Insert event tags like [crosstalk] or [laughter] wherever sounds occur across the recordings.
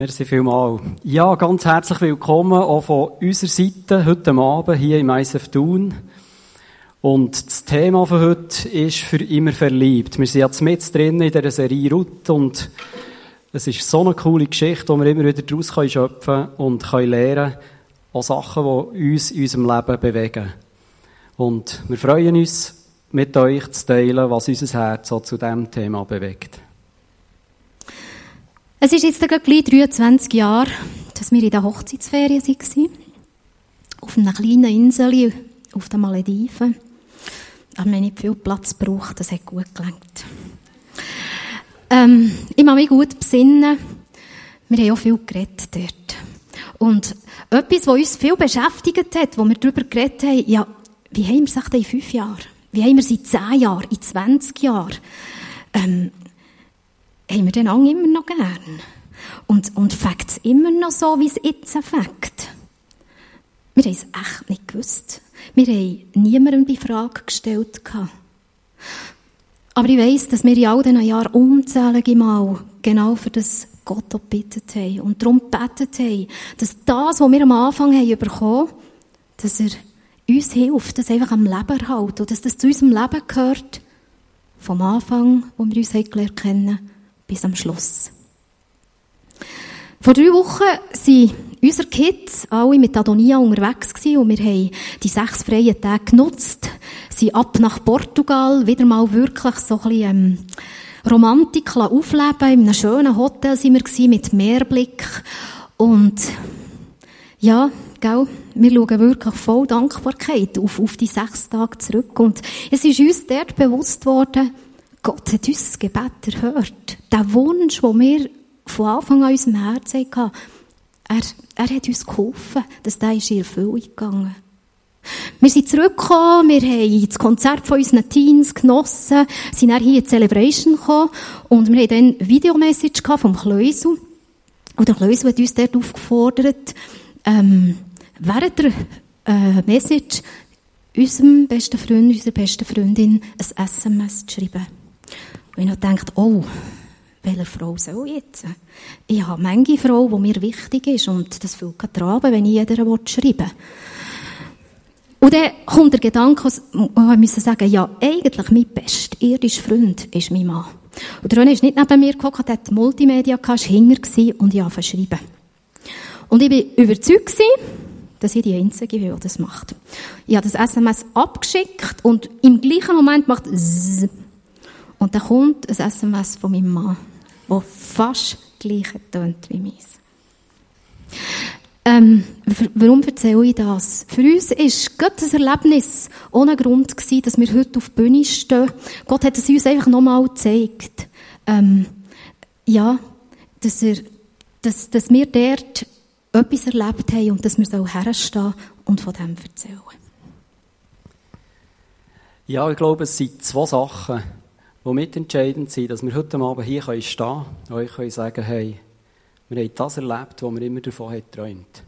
Merci vielmals. Ja, ganz herzlich willkommen auch von unserer Seite heute Abend hier im ISF Thun. Und das Thema von heute ist für immer verliebt. Wir sind jetzt mit drin in dieser Serie Ruth und es ist so eine coole Geschichte, wo wir immer wieder daraus schöpfen können und können lernen, auch Sachen, die uns in unserem Leben bewegen. Und wir freuen uns, mit euch zu teilen, was unser Herz so zu diesem Thema bewegt. Es ist jetzt gleich 23 Jahre, dass wir in der Hochzeitsferien waren. Auf einer kleinen Insel auf den Malediven. Wir haben nicht viel Platz gebraucht, das hat gut gelangt. Ähm, ich mag mich gut besinnen. Wir haben auch viel geredet dort. Und etwas, was uns viel beschäftigt hat, wo wir darüber geredet haben, ja, wie haben wir es in fünf Jahren? Wie haben wir es in zehn Jahren, in 20 Jahren? Ähm, haben wir den Ang immer noch gern. Und, und fängt es immer noch so, wie es jetzt fängt. Wir haben es echt nicht gewusst. Wir haben niemandem die Frage gestellt. Aber ich weiss, dass wir in all diesen Jahren unzählige Mal genau für das Gott gebetet haben und darum gebetet haben, dass das, was wir am Anfang haben bekommen, dass er uns hilft, das einfach am Leben erhalten und dass das zu unserem Leben gehört, vom Anfang, wo wir uns gelernt kennen, bis am Schluss. Vor drei Wochen sind unsere Kids alle mit Adonia unterwegs gewesen und wir haben die sechs freien Tage genutzt, sind ab nach Portugal, wieder mal wirklich so ein bisschen, ähm, Romantik aufleben. In einem schönen Hotel sind wir mit Meerblick und ja, gell, wir schauen wirklich voll Dankbarkeit auf, auf die sechs Tage zurück und es ist uns dort bewusst worden, Gott hat unser Gebet erhört. Der Wunsch, den wir von Anfang an in unserem Herzen hatten, er, er hat uns geholfen, dass der ist in Erfüllung gegangen. Wir sind zurückgekommen, wir haben das Konzert von unseren Teens genossen, sind dann hier in die Celebration gekommen und wir haben dann eine Videomessage vom Kleusel. Und der Kleusel hat uns dort aufgefordert, ähm, während der äh, Message unserem besten Freund, unserer besten Freundin ein SMS zu schreiben. Und ich habe gedacht, oh, welche Frau soll jetzt? Ich habe manche Frau, die mir wichtig ist und das fühlt gerade wenn ich jeder schreiben will. Und dann kommt der Gedanke, ich müssen sagen, ja, eigentlich mein bester irdischer Freund ist mein Mann. Und René ist nicht neben mir gekommen, hat Multimedia gehabt, war hinter und ich habe verschrieben. Und ich war überzeugt dass ich die Einzige bin, die das macht. Ich habe das SMS abgeschickt und im gleichen Moment macht es und dann kommt ein SMS von meinem Mann, das fast gleich tönt wie meins. Ähm, warum erzähle ich das? Für uns ist Gott das Erlebnis ohne Grund gewesen, dass wir heute auf die Bühne stehen. Gott hat es uns einfach nochmal gezeigt. Ähm, ja, dass, er, dass, dass wir dort etwas erlebt haben und dass wir so herstehen und von dem erzählen. Ja, ich glaube, es sind zwei Sachen, die mitentscheidend sind, dass wir heute Abend hier stehen können und euch können sagen hey, wir haben das erlebt, was wir immer davon haben geträumt.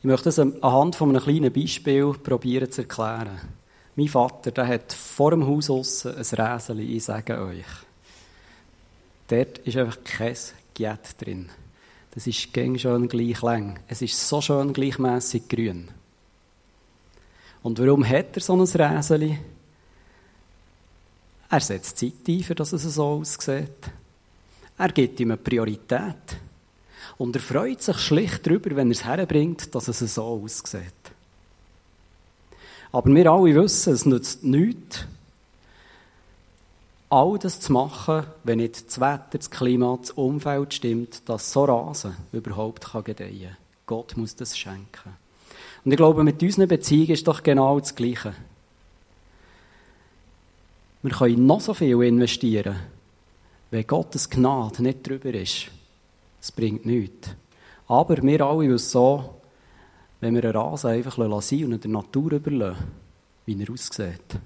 Ich möchte das anhand von einem kleinen Beispiel probieren zu erklären. Mein Vater, der hat vor dem Haus aussen ein Räseli, ich sage euch. Dort ist einfach kein Giet drin. Das ist gäng schön gleich lang. Es ist so schön gleichmässig grün. Und warum hat er so ein Räseli? Er setzt Zeit ein, für dass es so aussieht. Er gibt ihm eine Priorität. Und er freut sich schlicht darüber, wenn er es herbringt, dass es so aussieht. Aber wir alle wissen, es nützt nichts, all das zu machen, wenn nicht das Wetter, das Klima, das Umfeld stimmt, dass so Rasen überhaupt gedeihen kann. Gott muss das schenken. Und ich glaube, mit unseren Beziehungen ist doch genau das Gleiche. Wir können noch so viel investieren, wenn Gottes Gnade nicht drüber ist. Es bringt nichts. Aber wir alle wissen so, wenn wir einen Rasen einfach sein und der Natur überlassen, wie er aussieht,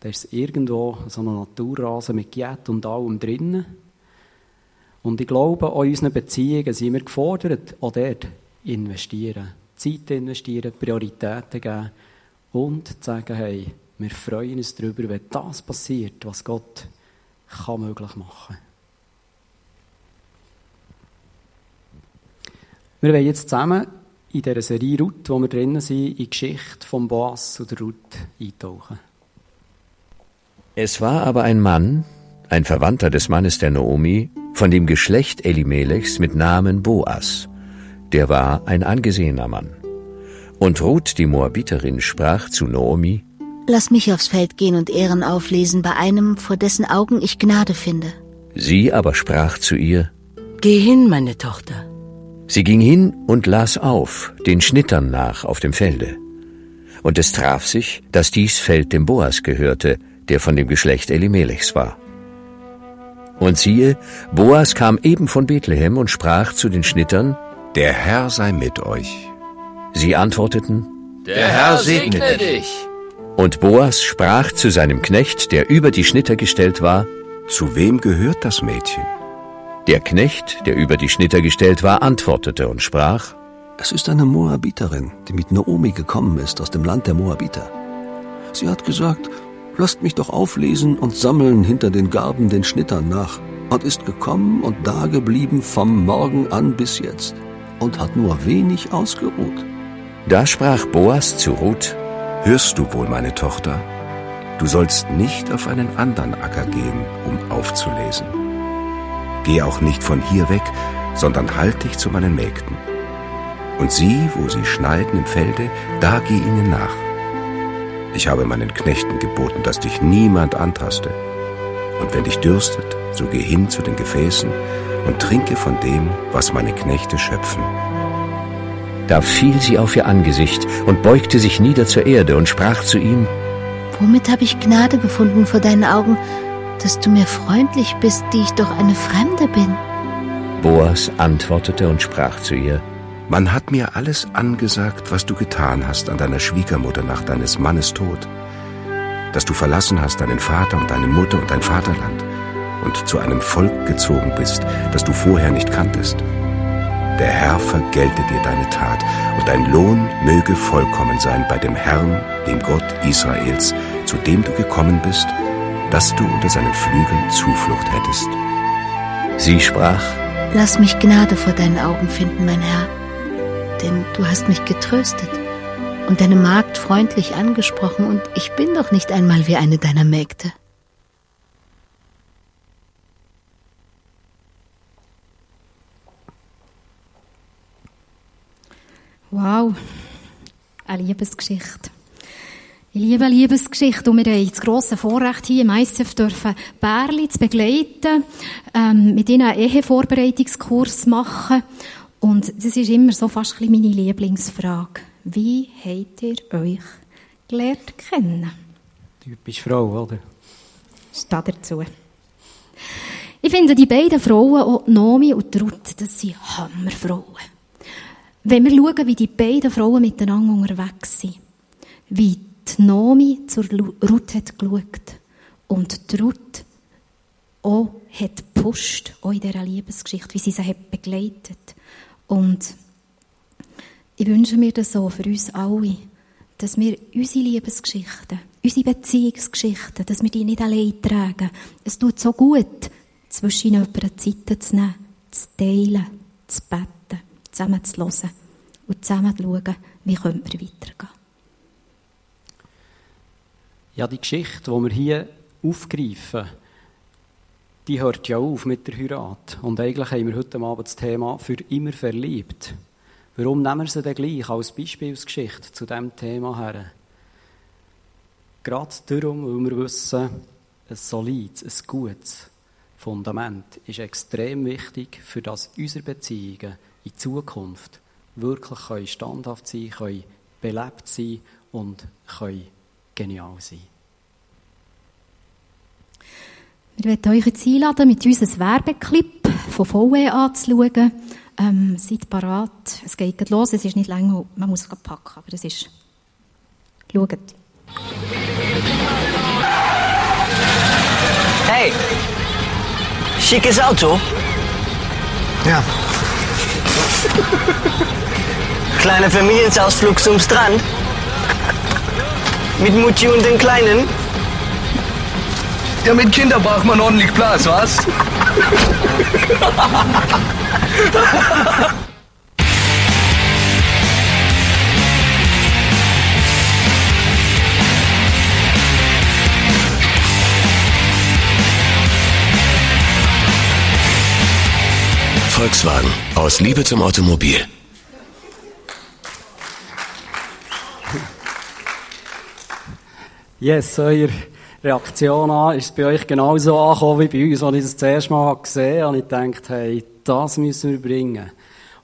dann ist irgendwo so ein Naturrasen mit Giet und allem drinnen. Und ich glaube, an unseren Beziehungen sind wir gefordert, auch dort investieren. Zeit investieren, Prioritäten geben und zu sagen, hey, wir freuen uns darüber, wenn das passiert, was Gott kann möglich machen kann. Wir wollen jetzt zusammen in dieser Serie Ruth, wo wir drinnen sind, in die Geschichte von Boas und Ruth eintauchen. Es war aber ein Mann, ein Verwandter des Mannes der Naomi, von dem Geschlecht Elimelechs mit Namen Boas. Der war ein angesehener Mann. Und Ruth, die Moabiterin, sprach zu Naomi, Lass mich aufs Feld gehen und Ehren auflesen bei einem, vor dessen Augen ich Gnade finde. Sie aber sprach zu ihr, Geh hin, meine Tochter. Sie ging hin und las auf, den Schnittern nach auf dem Felde. Und es traf sich, dass dies Feld dem Boas gehörte, der von dem Geschlecht Elimelechs war. Und siehe, Boas kam eben von Bethlehem und sprach zu den Schnittern, Der Herr sei mit euch. Sie antworteten, Der Herr segne dich. Und Boas sprach zu seinem Knecht, der über die Schnitter gestellt war, Zu wem gehört das Mädchen? der Knecht, der über die Schnitter gestellt war, antwortete und sprach, Es ist eine Moabiterin, die mit Naomi gekommen ist aus dem Land der Moabiter. Sie hat gesagt, lasst mich doch auflesen und sammeln hinter den Garben den Schnittern nach und ist gekommen und dageblieben vom Morgen an bis jetzt und hat nur wenig ausgeruht. Da sprach Boas zu Ruth, Hörst du wohl, meine Tochter? Du sollst nicht auf einen anderen Acker gehen, um aufzulesen. Geh auch nicht von hier weg, sondern halt dich zu meinen Mägden. Und sieh, wo sie schneiden im Felde, da geh ihnen nach. Ich habe meinen Knechten geboten, dass dich niemand antaste. Und wenn dich dürstet, so geh hin zu den Gefäßen und trinke von dem, was meine Knechte schöpfen. Da fiel sie auf ihr Angesicht und beugte sich nieder zur Erde und sprach zu ihm, Womit habe ich Gnade gefunden vor deinen Augen, dass du mir freundlich bist, die ich doch eine Fremde bin? Boas antwortete und sprach zu ihr, Man hat mir alles angesagt, was du getan hast an deiner Schwiegermutter nach deines Mannes Tod. Dass du verlassen hast deinen Vater und deine Mutter und dein Vaterland und zu einem Volk gezogen bist, das du vorher nicht kanntest. Der Herr vergelte dir deine Tat und dein Lohn möge vollkommen sein bei dem Herrn, dem Gott Israels, zu dem du gekommen bist, dass du unter seinen Flügeln Zuflucht hättest. sie sprach, Lass mich Gnade vor deinen Augen finden, mein Herr, denn du hast mich getröstet und deine Magd freundlich angesprochen, und ich bin doch nicht einmal wie eine deiner Mägde. Wow, eine Liebesgeschichte. Ich liebe Liebesgeschichte und wir haben das grosse Vorrecht hier im ICF dürfen Bärli zu begleiten, ähm, mit ihnen einen Ehevorbereitungskurs machen und das ist immer so fast meine Lieblingsfrage. Wie habt ihr euch gelernt kennen? Typisch Frau, oder? Steht dazu. Ich finde, die beiden Frauen, auch Nomi und Ruth, das sind Hammerfrauen. Wenn wir schauen, wie die beiden Frauen miteinander unterwegs sind, wie die Nomi zur Ruth hat geschaut und die Ruth auch hat gepusht, auch in dieser Liebesgeschichte, wie sie sie hat begleitet. Und ich wünsche mir das so für uns alle, dass wir unsere Liebesgeschichten, unsere Beziehungsgeschichten, dass wir die nicht allein tragen. Es tut so gut, zwischen jemandem Zeit zu nehmen, zu teilen, zu beten, zusammen zu hören und zusammen zu schauen, wie können wir weitergehen. Ja, die Geschichte, die wir hier aufgreifen, die hört ja auf mit der Heirat. Und eigentlich haben wir heute Abend das Thema für immer verliebt. Warum nehmen wir sie denn gleich als Beispielsgeschichte zu diesem Thema her? Gerade darum, weil wir wissen, ein solides, ein gutes Fundament ist extrem wichtig, für das unsere Beziehungen in Zukunft wirklich können standhaft sein können, belebt sein und können genial sein. Wir wollen euch jetzt einladen, mit uns ein Werbeclip von VW anzuschauen. Ähm, seid parat. Es geht los. Es ist nicht länger, man muss es packen, aber es ist... Schaut. Hey, schickes Auto. Ja, [laughs] Kleiner Familienausflug zum Strand. Mit Mutti und den Kleinen. ja, mit Kindern braucht man ordentlich Platz, was? [laughs] Volkswagen. Aus Liebe zum Automobil. Yes, eure Reaktion an, ist bei euch genauso angekommen wie bei uns, als ich das, das erste Mal gesehen habe. Und ich dachte, hey, das müssen wir bringen.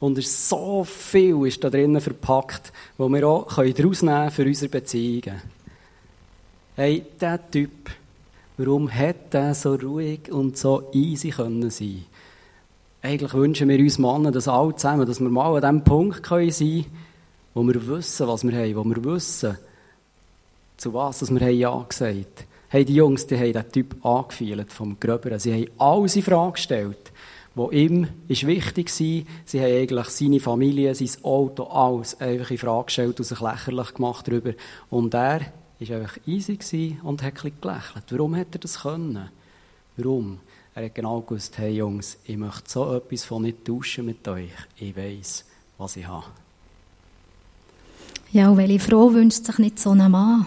Und ist so viel ist da drinnen verpackt, wo wir auch daraus nehmen für unsere Beziehungen. Hey, dieser Typ, warum hätte er so ruhig und so easy können sein? Eigentlich wünschen wir uns Männer das alle zusammen, dass wir mal an dem Punkt können sein wo wir wissen, was wir haben, wo wir wissen, zu was dass wir Ja gesagt haben. Hey, die Jungs, die haben diesen Typ angefühlt vom Gröberen. Sie haben alles in Frage gestellt wo ihm ist wichtig war. Sie haben eigentlich seine Familie, sein Auto, alles einfach in Frage gestellt und sich lächerlich gemacht darüber. Und er war einfach easy und hat ein gelächelt. Warum hat er das können? Warum? Er hat genau gewusst, hey Jungs, ich möchte so etwas von nicht tauschen mit euch. Ich weiß, was ich habe. Ja, und welche Frau wünscht sich nicht so einen Mann,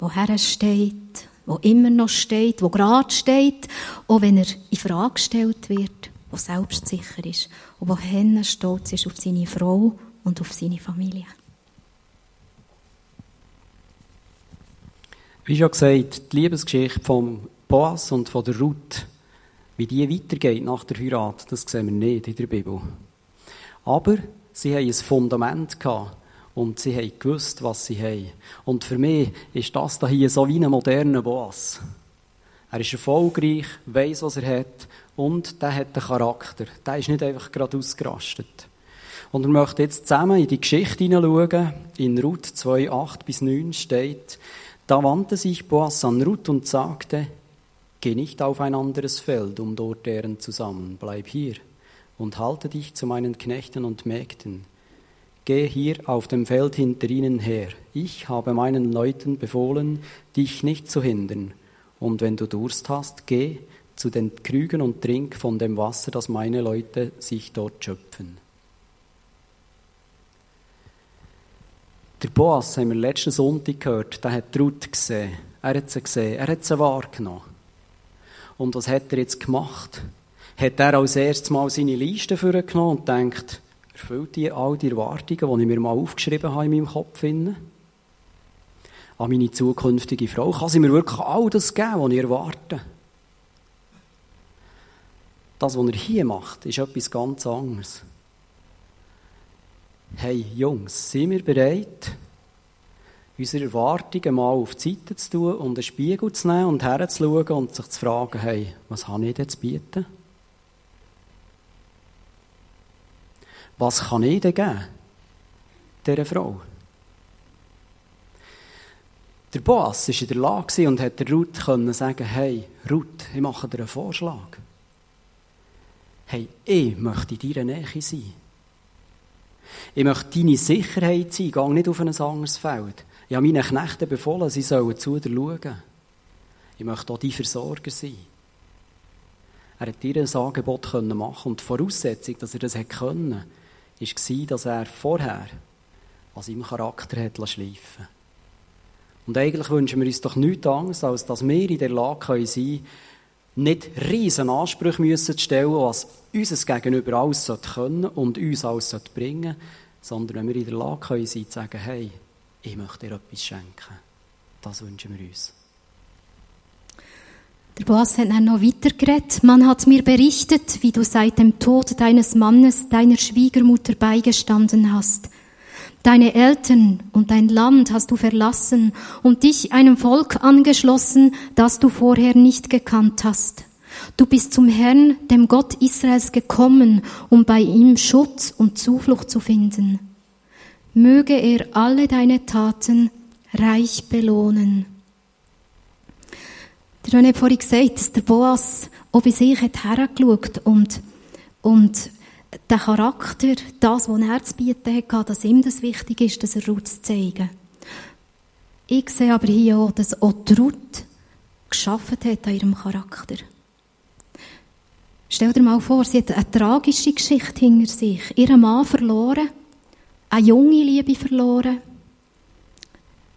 der hersteht, der immer noch steht, der gerade steht, auch wenn er in Frage gestellt wird der selbstsicher ist und der stolz ist auf seine Frau und auf seine Familie. Wie schon gesagt, die Liebesgeschichte von Boas und von der Ruth, wie die weitergeht nach der Heirat, das sehen wir nicht in der Bibel. Aber sie haben ein Fundament gehabt und sie haben gewusst, was sie haben. Und für mich ist das hier so wie ein moderner Boas. Er ist erfolgreich, weiß, was er hat und der hat einen Charakter. Der ist nicht einfach gerade ausgerastet. Und wir möchten jetzt zusammen in die Geschichte hineinschauen. In Ruth 2, 8 bis 9 steht, da wandte sich Boas an Ruth und sagte, Geh nicht auf ein anderes Feld, um dort deren zusammen, bleib hier und halte dich zu meinen Knechten und Mägden. Geh hier auf dem Feld hinter ihnen her. Ich habe meinen Leuten befohlen, dich nicht zu hindern. Und wenn du Durst hast, geh zu den Krügen und trink von dem Wasser, das meine Leute sich dort schöpfen. Der Boas, haben wir letzten Sonntag gehört, der hat Ruth gesehen. Er hat sie gesehen, er hat sie wahrgenommen. Und was hat er jetzt gemacht? Hat er als erstes Mal seine Liste vorgenommen und denkt, erfüllt die all die Erwartungen, die ich mir mal aufgeschrieben habe in meinem Kopf? An meine zukünftige Frau. Kann sie mir wirklich all das geben, was ich erwarte? Das, was er hier macht, ist etwas ganz anderes. Hey Jungs, sind wir bereit, unsere Erwartungen mal auf die Seite zu tun und einen Spiegel zu nehmen und herzuschauen und sich zu fragen, hey, was habe ich denn zu bieten? Was kann ich denn geben, dieser Frau? Der Boss war in der Lage und der Ruth sagen hey, Ruth, ich mache dir einen Vorschlag hey, ich möchte in deiner Nähe sein. Ich möchte deine Sicherheit sein, geh nicht auf ein anderes Feld. Ich habe meinen Knechten befohlen, sie sollen zu dir schauen. Ich möchte auch dein Versorger sein. Er hat dir ein Angebot machen und die Voraussetzung, dass er das können war, dass er vorher an seinem Charakter hat schleifen Und eigentlich wünschen wir uns doch nichts anderes, als dass wir in der Lage sein können, nicht riesen Ansprüche müssen stellen, was unser Gegenüber alles können und uns alles bringen sondern wenn wir in der Lage können, sein, zu sagen, hey, ich möchte dir etwas schenken. Das wünschen wir uns. Der Boas hat dann noch weitergeredet. Man hat mir berichtet, wie du seit dem Tod deines Mannes deiner Schwiegermutter beigestanden hast. Deine Eltern und dein Land hast du verlassen und dich einem Volk angeschlossen, das du vorher nicht gekannt hast. Du bist zum Herrn, dem Gott Israels, gekommen, um bei ihm Schutz und Zuflucht zu finden. Möge er alle deine Taten reich belohnen. René hat vorhin gesagt, dass der Boas auch bei sich hat hergeschaut und, und der Charakter, das, was er zu bieten hatte, dass ihm das wichtig ist, dass er Ruth zu zeigen. Ich sehe aber hier auch, dass auch die Ruth geschaffen hat an ihrem Charakter. Stell dir mal vor, sie hat eine tragische Geschichte hinter sich. Ihren Mann verloren, eine junge Liebe verloren.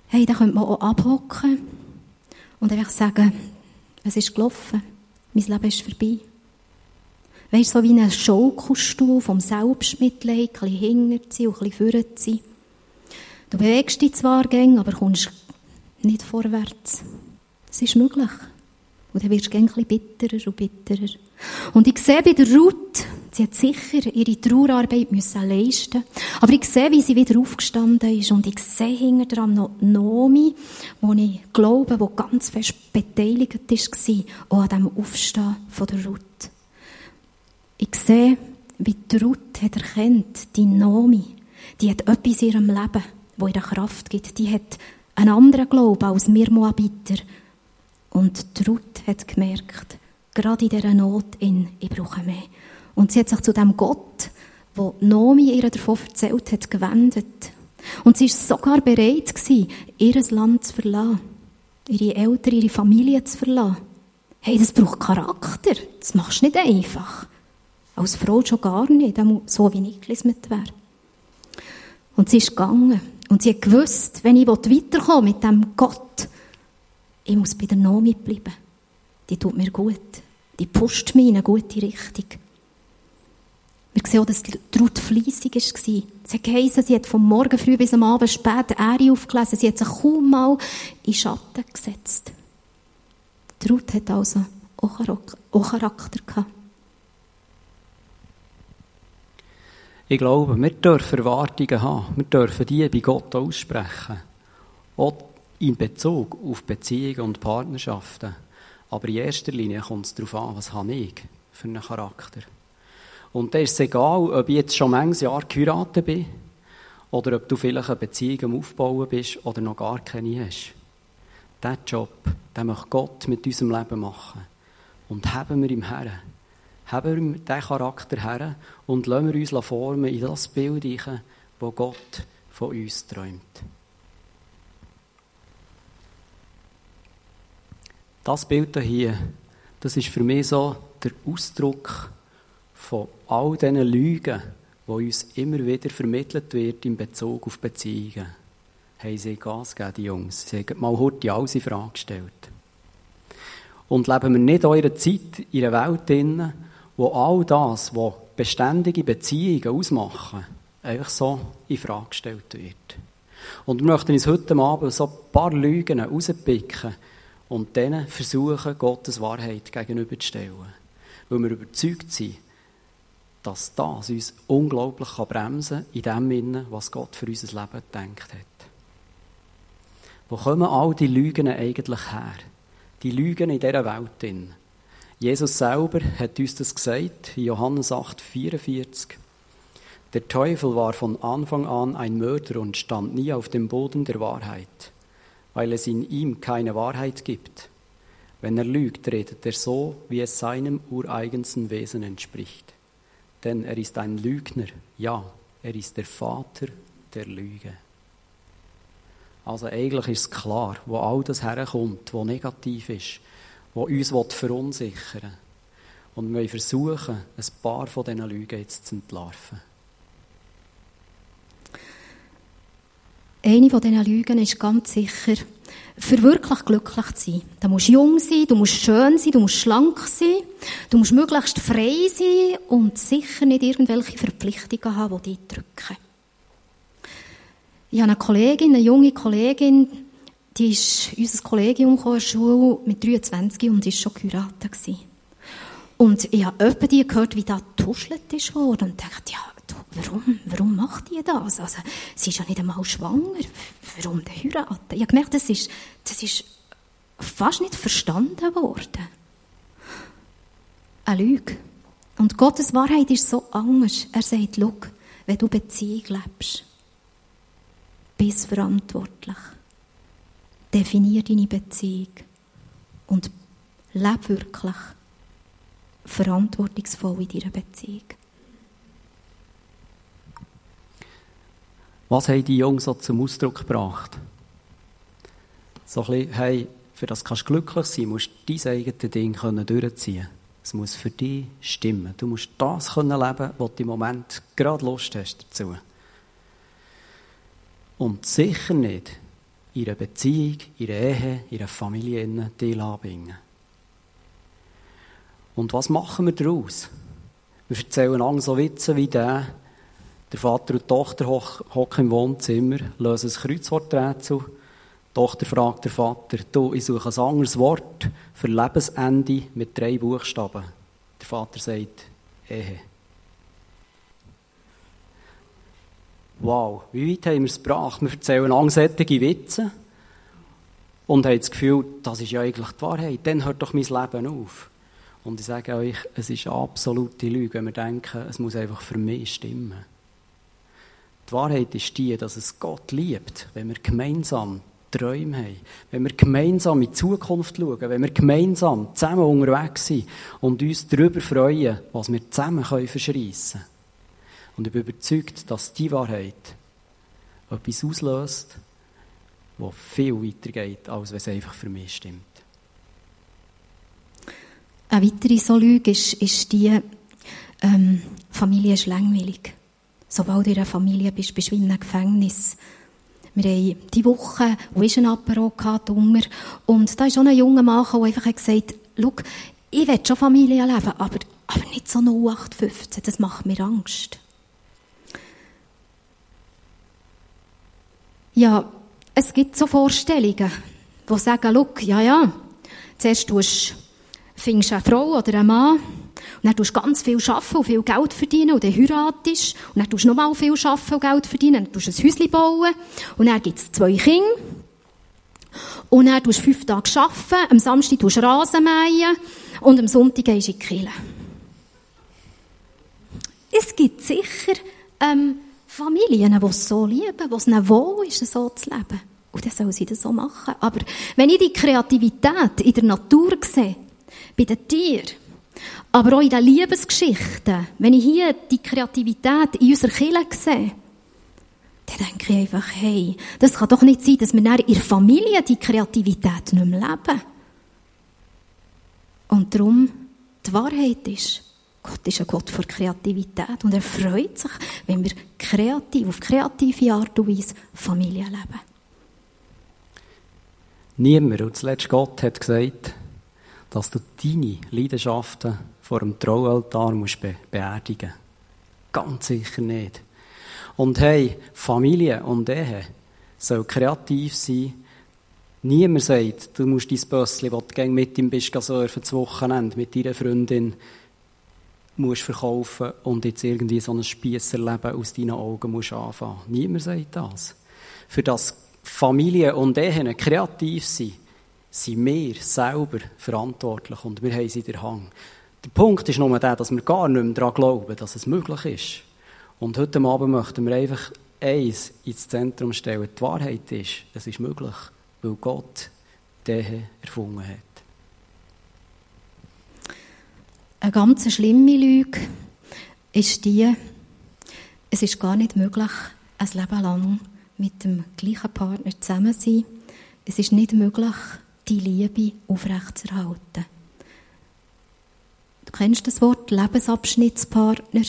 Hey, da könnte man auch abhocken und einfach sagen, es ist gelaufen, mein Leben ist vorbei. Weißt du, so wie ein Schaukelstuhl vom Selbstmitleid, ein bisschen hinter zu und ein bisschen vorne zu Du bewegst dich zwar gäng, aber kommst nicht vorwärts. Es ist möglich. Und dann wirst du ein bisschen bitterer und bitterer. Und ich sehe bei der Ruth, sie hat sicher ihre Trauerarbeit müssen leisten aber ich sehe, wie sie wieder aufgestanden ist und ich sehe hinter noch Nomi, wo ich glaube, wo ganz fest beteiligt war, auch an dem Aufstehen von der Ruth. Ich sehe, wie die Ruth hat erkennt, die Nomi, die hat etwas in ihrem Leben, wo ihr Kraft gibt. Die hat einen anderen Glauben als wir Moabiter. Und die Ruth hat gemerkt, gerade in dieser Not, in, ich brauche mehr. Und sie hat sich zu dem Gott, wo Nomi ihr davon erzählt hat, gewendet. Und sie ist sogar bereit ihr Land zu verlassen. Ihre Eltern, ihre Familie zu verlassen. Hey, das braucht Charakter. Das machst du nicht einfach. Als Frau schon gar nicht, so wie ich gelismet wäre. Und sie ist gegangen. Und sie hat gewusst, wenn ich weiterkomme mit dem Gott, ich muss bei der Nomi bleiben. Die tut mir gut. Die pusht mich in eine gute Richtung. Wir sehen auch, dass Ruth fleissig war. Sie hat geheissen, sie hat vom Morgen früh bis am Abend spät Äri aufgelesen. Sie hat sich kaum mal in Schatten gesetzt. Die Ruth hat also auch Charakter gehabt. Ich glaube, wir dürfen Erwartungen haben. Wir dürfen die bei Gott aussprechen. Auch in Bezug auf Beziehungen und Partnerschaften. Aber in erster Linie kommt es darauf an, was habe ich für einen Charakter. Und da ist es egal, ob ich jetzt schon manches Jahr geheiratet bin oder ob du vielleicht eine Beziehung am Aufbauen bist oder noch gar keine hast. Diesen Job, den möchte Gott mit unserem Leben machen. Und haben wir ihm her. Haben wir diesen Charakter her und lassen wir uns formen in das Bild hinein, das Gott von uns träumt. Das Bild hier, das ist für mich so der Ausdruck von all diesen Lügen, die uns immer wieder vermittelt wird in Bezug auf Beziehungen. Haben sie Gas gegeben, die Jungs. Sie haben mal heute alles in Frage gestellt. Und leben wir nicht in eurer Zeit, in einer Welt drin, wo all das, was beständige Beziehungen ausmachen, einfach so in Frage gestellt wird. Und wir möchten uns heute Abend so ein paar Lügen rauspicken und denen versuchen, Gottes Wahrheit gegenüberzustellen. Weil wir überzeugt sind, dass das uns unglaublich bremsen kann in dem, was Gott für unser Leben gedacht hat. Wo kommen all die Lügen eigentlich her? Die Lügen in dieser Welt. Jesus selber hat uns das gesagt, in Johannes 8, 44. Der Teufel war von Anfang an ein Mörder und stand nie auf dem Boden der Wahrheit, weil es in ihm keine Wahrheit gibt. Wenn er lügt, redet er so, wie es seinem ureigensten Wesen entspricht. Denn er ist ein Lügner, ja, er ist der Vater der Lüge. Also eigentlich ist es klar, wo all das herkommt, was negativ ist, wo uns verunsichern will. Und wir versuchen, ein paar von diesen Lügen jetzt zu entlarven. Eine von diesen Lügen ist ganz sicher, für wirklich glücklich zu sein. Du musst jung sein, du musst schön sein, du musst schlank sein, du musst möglichst frei sein und sicher nicht irgendwelche Verpflichtungen haben, die dich drücken. Ich habe eine Kollegin, eine junge Kollegin, die ist in unser Kollegium gekommen, Schule mit 23 und ist schon geheiratet. Und ich habe öppe die gehört, wie da getuschelt worden und dachte, ja, warum, warum macht die das? Also, sie ist ja nicht einmal schwanger. Warum denn heiraten? Ich habe gemerkt, das ist, das ist fast nicht verstanden worden. Eine Lüge. Und Gottes Wahrheit ist so anders. Er sagt, schau, wenn du Beziehung lebst, bist verantwortlich. Definier deine Beziehung und lebe wirklich verantwortungsvoll in deiner Beziehung. Was haben die Jungs so zum Ausdruck gebracht? So ein bisschen, hey, für das kannst du glücklich sein, musst du dein eigenes Ding durchziehen können. Es muss für dich stimmen. Du musst das können leben, was du im Moment gerade Lust hast dazu. Und sicher nicht in einer Beziehung, in einer Ehe, in einer Familie dich anbringen. Und was machen wir daraus? Wir erzählen Angst so Witze wie der. Der Vater und die Tochter hocken im Wohnzimmer, lösen ein Kreuzworträtsel. Die Tochter fragt der Vater, du, ich suche ein anderes Wort für Lebensende mit drei Buchstaben. Der Vater sagt, Ehe. Wow, wie weit haben wir es gebracht? Wir erzählen angsättige Witze und haben das Gefühl, das ist ja eigentlich die Wahrheit. Dann hört doch mein Leben auf. Und ich sage euch, es ist absolute Lüge, wenn wir denken, es muss einfach für mich stimmen. Die Wahrheit ist die, dass es Gott liebt, wenn wir gemeinsam Träume haben, wenn wir gemeinsam in die Zukunft schauen, wenn wir gemeinsam zusammen unterwegs sind und uns darüber freuen, was wir zusammen verschreissen können. Und ich bin überzeugt, dass die Wahrheit etwas auslöst, was viel weiter geht, als wenn es einfach für mich stimmt. Eine weitere so Lüge ist, ist die, ähm, Familie ist langweilig. Sobald du in einer Familie bist, bist du in einem Gefängnis. Wir haben diese Woche ein Apero gehabt, und da ist auch ein junger Mann, der einfach gesagt hat, ich will schon Familie leben, aber, aber nicht so 0815, das macht mir Angst. Ja, es gibt so Vorstellungen, die sagen, look, ja, ja, zuerst findest du eine Frau oder einen Mann, und dann tust du ganz viel arbeiten und viel Geld verdienen und dann heiratest. Und dann tust du nochmal viel arbeiten und Geld verdienen. Dann tust du ein Häuschen bauen. Und dann gibt es zwei Kinder. Und dann tust du fünf Tage arbeiten. Am Samstag tust du Rasen mähen. Und am Sonntag gehst du in die Kirche. Es gibt sicher ähm, Familien, die es so lieben, die es ihnen wohl ist, so zu leben. Und dann sollen sie das so machen. Aber wenn ich die Kreativität in der Natur sehe, bei den Tieren, aber auch in den Liebesgeschichten, wenn ich hier die Kreativität in unserer Kirche sehe, dann denke ich einfach, hey, das kann doch nicht sein, dass wir in der Familie die Kreativität nicht mehr leben. Und darum, die Wahrheit ist, Gott ist ein Gott für Kreativität und er freut sich, wenn wir kreativ, auf kreative Art und Weise Familie leben. Niemand, und zuletzt Gott, hat gesagt, dass du deine Leidenschaften vor dem Traualtar musst be beerdigen Ganz sicher nicht. Und hey, Familie und Ehe soll kreativ sein. Niemand sagt, du musst dein Bössli, das du mit ihm bist, surfen, das Wochenende mit deiner Freundin, musst verkaufen und jetzt irgendwie so ein Spiesserleben aus deinen Augen musst anfangen. Niemand sagt das. Für das Familie und Ehen kreativ sind, sind wir selber verantwortlich und wir haben sie in der Hand. Der Punkt ist nur der, dass wir gar nicht mehr daran glauben, dass es möglich ist. Und heute Abend möchten wir einfach eins ins Zentrum stellen. Die Wahrheit ist, es ist möglich, weil Gott den erfunden hat. Eine ganz schlimme Lüge ist die, es ist gar nicht möglich, ein Leben lang mit dem gleichen Partner zusammen zu sein. Es ist nicht möglich, die Liebe aufrechtzuerhalten. Du kennst das Wort Lebensabschnittspartner.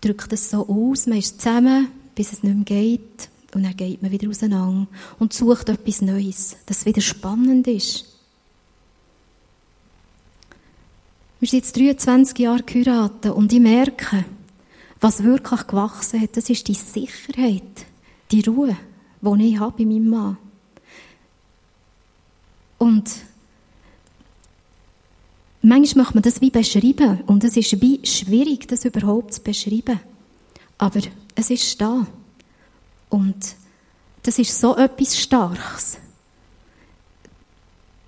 Drückt es so aus, man ist zusammen, bis es nicht mehr geht. Und dann geht man wieder auseinander und sucht etwas Neues, das wieder spannend ist. Wir sind jetzt 23 Jahre geheiratet und ich merke, was wirklich gewachsen hat, das ist die Sicherheit, die Ruhe, die ich habe bei meinem Mann. Und manchmal möchte man das wie beschreiben und es ist wie schwierig, das überhaupt zu beschreiben. Aber es ist da. Und das ist so etwas Starkes.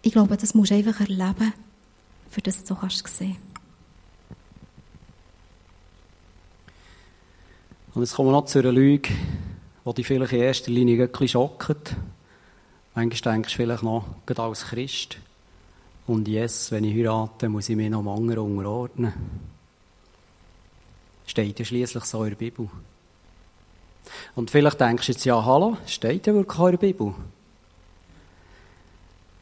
Ich glaube, das musst du einfach erleben, für das du so kannst sehen. Und jetzt kommen wir noch zu einer Lüge, die dich vielleicht in erster Linie bisschen schockt. Manchmal denkst du vielleicht noch, gerade als Christ, und yes, wenn ich heirate, muss ich mich noch anderen unterordnen. Steht ja schließlich so in der Bibel. Und vielleicht denkst du jetzt, ja, hallo, steht ja wirklich in der Bibel.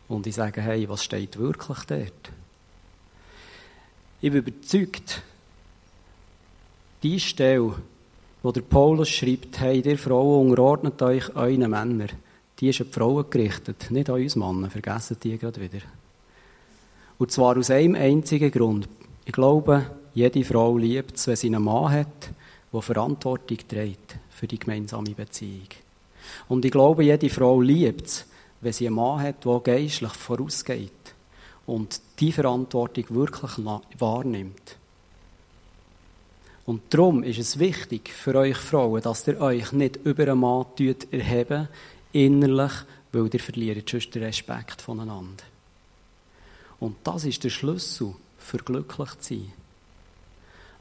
Und ich sage, hey, was steht wirklich dort? Ich bin überzeugt, die Stelle, wo der Paulus schreibt, hey, ihr Frauen unterordnet euch euren Männern, die ist an die Frauen gerichtet, nicht an uns Männer. Vergessen die gerade wieder. Und zwar aus einem einzigen Grund. Ich glaube, jede Frau liebt es, wenn sie einen Mann hat, der Verantwortung trägt für die gemeinsame Beziehung. Und ich glaube, jede Frau liebt es, wenn sie einen Mann hat, der geistlich vorausgeht und die Verantwortung wirklich wahrnimmt. Und darum ist es wichtig für euch Frauen, dass ihr euch nicht über einen Mann erheben, innerlich, weil ihr verliert sonst den Respekt voneinander. Und das ist der Schlüssel für glücklich zu sein.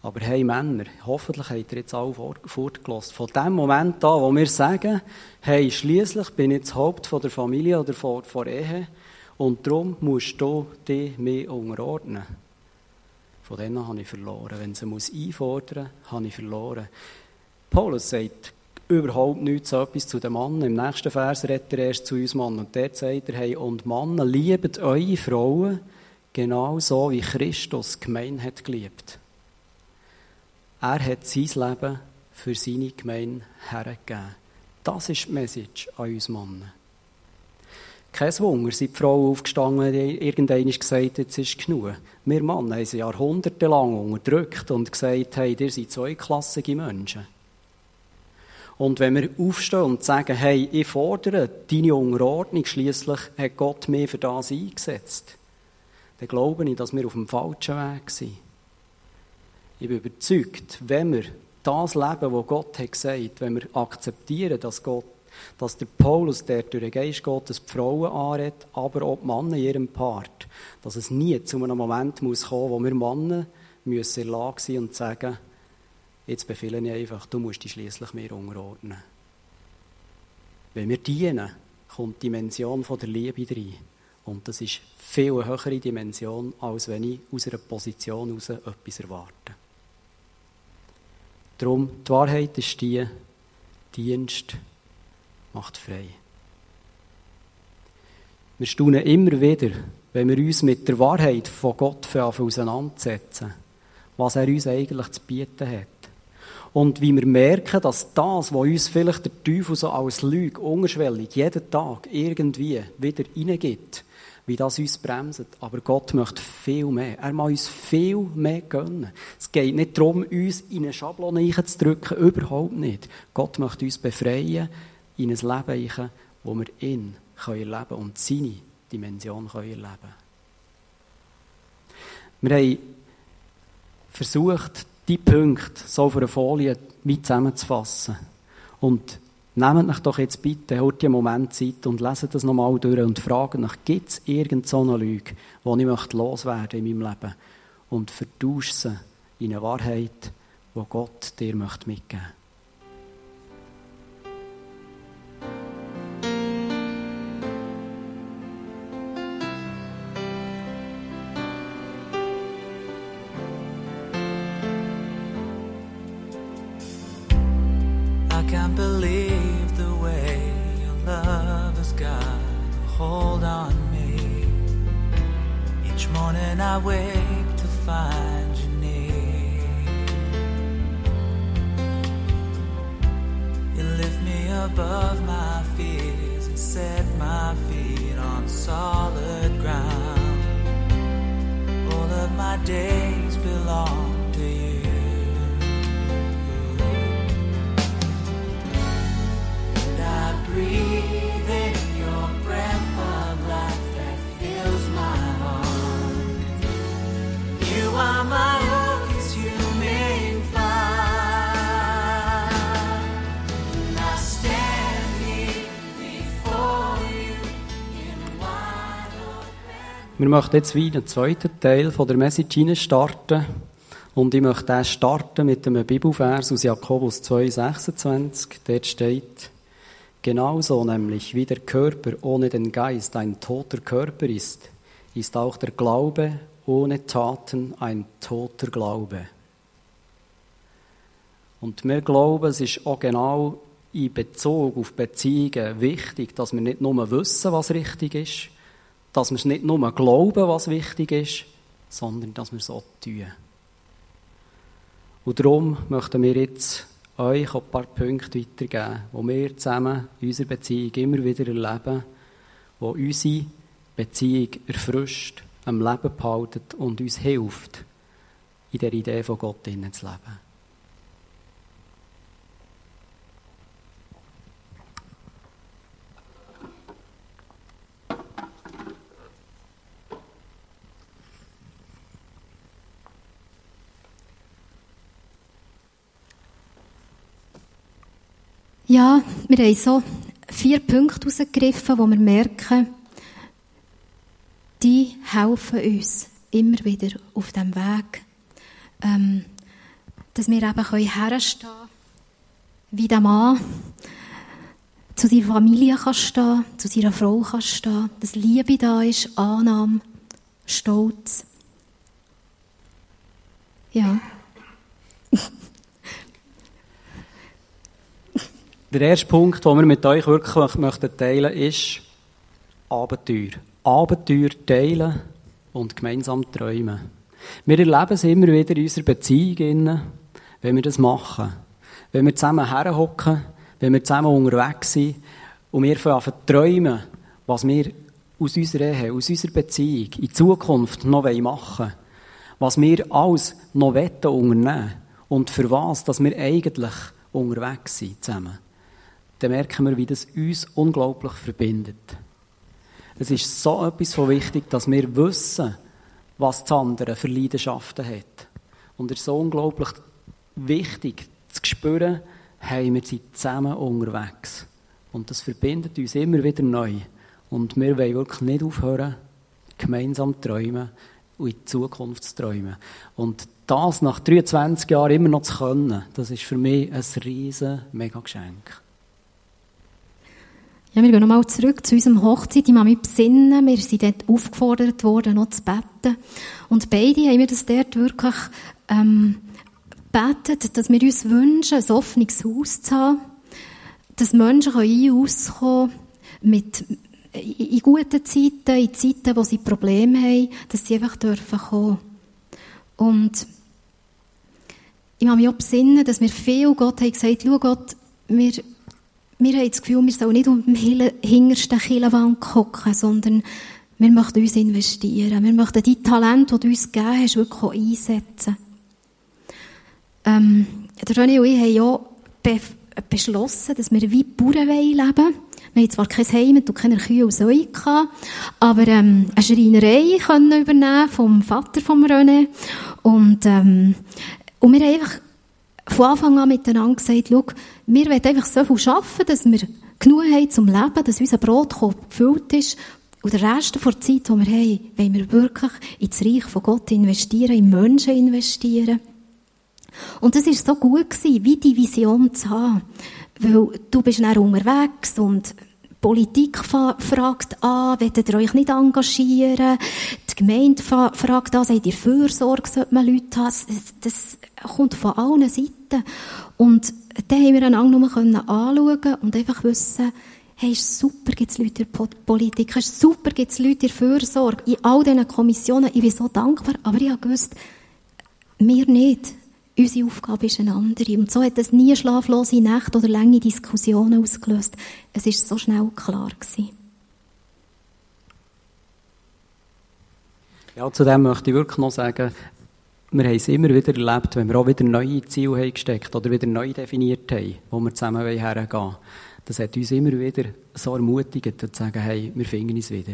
Aber hey Männer, hoffentlich habt ihr jetzt alle fortgelassen. Von dem Moment an, wo wir sagen, hey, schließlich bin ich das Haupt von der Familie oder von, der Ehe und darum musst du dich mehr unterordnen. Von denen habe ich verloren. Wenn sie einfordern muss, habe ich verloren. Paulus sagt überhaupt nichts so etwas zu den Mann. Im nächsten Vers redet er erst zu uns Mann. Und der sagt er, hey, und Männer, liebet eure Frauen genauso wie Christus gemein hat geliebt. Er hat sein Leben für seine Gemeinde hergegeben. Das ist die Message an uns Männer. Kein Wunder, sind die Frauen aufgestanden und irgendwann gesagt, jetzt ist genug. Wir Männer haben sie jahrhundertelang unterdrückt und gesagt, hey, ihr seid zweiklassige Menschen. Und wenn wir aufstehen und sagen, hey, ich fordere deine Unterordnung, schließlich hat Gott mich für das eingesetzt, dann glaube ich, dass wir auf dem falschen Weg sind. Ich bin überzeugt, wenn wir das leben, was Gott hat gesagt, wenn wir akzeptieren, dass Gott dass der Paulus, der durch den Geist Gottes die Frauen anredet, aber auch die Männer in ihrem Part, dass es nie zu einem Moment muss kommen, wo wir Männer müssen in der Lage sein und sagen, jetzt befehle ich einfach, du musst dich schließlich mir unterordnen. Wenn wir dienen, kommt die Dimension der Liebe rein. Und das ist viel eine höhere Dimension, als wenn ich aus einer Position heraus etwas erwarte. Darum, die Wahrheit ist die, Dienst macht frei. Wir staunen immer wieder, wenn wir uns mit der Wahrheit von Gott auseinandersetzen, was er uns eigentlich zu bieten hat. Und wie wir merken, dass das, was uns vielleicht der Teufel so als Lüge unterschwellig jeden Tag irgendwie wieder reingibt, wie das uns bremst. Aber Gott möchte viel mehr. Er mag uns viel mehr gönnen. Es geht nicht darum, uns in eine Schablone zu drücken, überhaupt nicht. Gott möchte uns befreien, in ein Leben wo wir ihn erleben können und seine Dimension können erleben Wir haben versucht, die Punkte so auf einer Folie mit zusammenzufassen. Und nehmt euch doch jetzt bitte heute einen Moment Zeit und leset das nochmal durch und fragt nach, gibt es irgendeine Lüge, die ich möchte loswerden in meinem Leben? Und vertauscht sie in eine Wahrheit, die Gott dir möchte mitgeben möchte. Wir möchten jetzt wieder den zweiten Teil von der Message starten. Und ich möchte starten mit einem Bibelvers aus Jakobus 2,26. Dort steht, genauso nämlich wie der Körper ohne den Geist ein toter Körper ist, ist auch der Glaube ohne Taten ein toter Glaube. Und wir glauben, es ist auch genau in Bezug auf Beziehungen wichtig, dass wir nicht nur wissen, was richtig ist, dass wir es nicht nur glauben, was wichtig ist, sondern dass wir es auch tun. Und darum möchten wir jetzt euch ein paar Punkte weitergeben, wo wir zusammen in unserer Beziehung immer wieder erleben, wo unsere Beziehung erfrischt, am Leben behalten und uns hilft, in der Idee von Gott zu leben. Ja, wir haben so vier Punkte herausgegriffen, wo wir merken, die helfen uns immer wieder auf dem Weg, ähm, dass wir eben herstehen können, wie der Mann zu seiner Familie kann stehen, zu seiner Frau kann stehen, dass Liebe da ist, Annahme, Stolz. Ja. Der erste Punkt, den wir mit euch wirklich möchten teilen ist Abenteuer. Abenteuer teilen und gemeinsam träumen. Wir erleben es immer wieder in unserer Beziehung, wenn wir das machen. Wenn wir zusammen herhocken, wenn wir zusammen unterwegs sind und wir anfangen träumen, was wir aus unserer Ehe, aus unserer Beziehung in Zukunft noch machen wollen. Was wir alles noch unternehmen und für was, dass wir eigentlich unterwegs sind zusammen dann merken wir, wie das uns unglaublich verbindet. Es ist so etwas von wichtig, dass wir wissen, was das andere für Leidenschaften hat. Und es ist so unglaublich wichtig zu spüren, hey, wir sind zusammen unterwegs. Und das verbindet uns immer wieder neu. Und wir wollen wirklich nicht aufhören, gemeinsam zu träumen und in die Zukunft zu träumen. Und das nach 23 Jahren immer noch zu können, das ist für mich ein riesen Mega-Geschenk. Ja, wir gehen nochmal zurück zu unserem Hochzeit. Ich muss mich besinnen. Wir sind dort aufgefordert worden, noch zu beten. Und beide haben wir das dort wirklich, ähm, betet, dass wir uns wünschen, ein offenes Haus zu haben. Dass Menschen ein- und auskommen mit, in guten Zeiten, in Zeiten, wo sie Probleme haben, dass sie einfach dürfen kommen. Und ich habe mich auch besinnen, dass wir viel Gott haben gesagt, schau Gott, wir wir haben das Gefühl, wir sollen nicht um den hintersten Killenwand gucken, sondern wir möchten uns investieren. Wir möchten die Talente, die du uns gegeben hast, wirklich einsetzen. Ähm, der René und ich haben ja be beschlossen, dass wir wie Bauern leben wollen. Wir haben zwar kein Heim und keine Kühe und Säue aber ähm, eine Schreinerei können übernehmen vom Vater von René. Und, ähm, und wir haben einfach von Anfang an miteinander gesagt, schau, wir wollen einfach so viel arbeiten, dass wir genug haben zum Leben, dass unser Brotkorb gefüllt ist. Und der Rest der Zeit, die wir haben, wollen wir wirklich ins Reich von Gott investieren, in Menschen investieren. Und es war so gut gewesen, wie die Vision zu haben. Weil du bist dann unterwegs und Politik fragt an, wollt ihr euch nicht engagieren? Die Gemeinde fragt an, seid ihr Fürsorge, sollte man Leute haben? Das, das kommt von allen Seiten. Und dann haben wir einander nur anschauen und einfach wissen, hey, ist super, gibt es Leute in der Politik, ist super, gibt es Leute in der Fürsorge, in all diesen Kommissionen. Ich bin so dankbar, aber ich habe gewusst, wir nicht. Unsere Aufgabe ist eine andere. Und so hat es nie schlaflose Nächte oder lange Diskussionen ausgelöst. Es ist so schnell klar gewesen. Ja, zu dem möchte ich wirklich noch sagen, wir haben es immer wieder erlebt, wenn wir auch wieder neue Ziele haben gesteckt oder wieder neu definiert haben, wo wir zusammen hergehen wollen. Das hat uns immer wieder so ermutigt, zu sagen, hey, wir finden es wieder.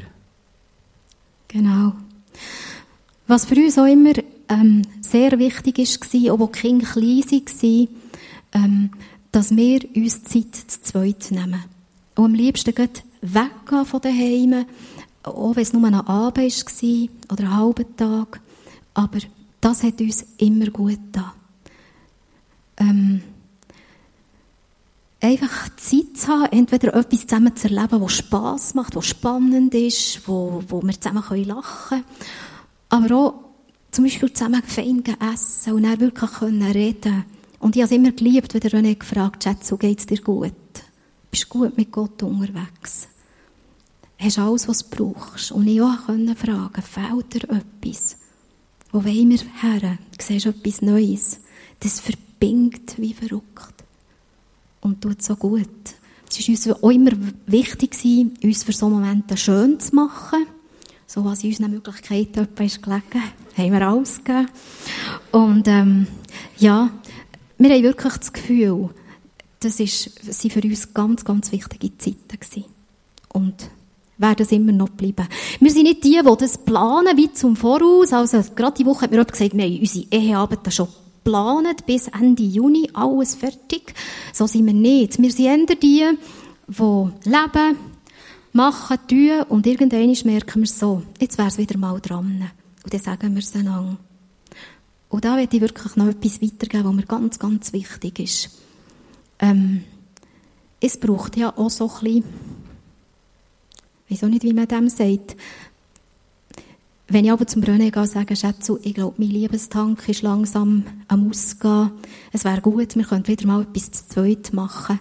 Genau. Was für uns auch immer ähm, sehr wichtig war, als die Kinder klein waren, ähm, dass wir uns Zeit zu zweit nehmen. Und am liebsten weggehen von den Heimen, auch wenn es nur ein Abend war oder einen halben Tag. Aber das hat uns immer gut getan. Ähm, einfach Zeit zu haben, entweder etwas zusammen zu erleben, was Spass macht, was spannend ist, wo, wo wir zusammen lachen können, aber auch zum Beispiel zusammen fein essen und dann wirklich können reden Und ich habe es immer geliebt, wenn der René gefragt hat, so geht's dir gut? Bist du gut mit Gott unterwegs? Hast alles, was du brauchst? Und ich auch fragen, fehlt dir etwas? Wo wollen wir her? Du siehst etwas Neues. Das verbindet wie verrückt. Und tut so gut. Es war uns auch immer wichtig, uns für so Momente schön zu machen. So was in unseren Möglichkeiten ist gelegen. Haben wir alles gegeben. Und ähm, ja, wir haben wirklich das Gefühl, das sind für uns ganz, ganz wichtige Zeiten gewesen. Und werden es immer noch bleiben. Wir sind nicht die, die das planen, wie zum Voraus. Also, gerade die Woche hat mir jemand gesagt, wir haben unsere Eheabend schon geplant, bis Ende Juni, alles fertig. So sind wir nicht. Wir sind eher die, die leben, machen, tun und irgendwann merken wir so, jetzt wäre es wieder mal dran. Und dann sagen wir es einander. Und da werde ich wirklich noch etwas weitergeben, was mir ganz, ganz wichtig ist. Ähm, es braucht ja auch so ein bisschen, auch nicht, wie man dem sagt, wenn ich aber zum René gehe, sage, Schätze, ich glaube, mein Liebestank ist langsam am Ausgehen. Es wäre gut, wir könnten wieder mal etwas zu zweit machen.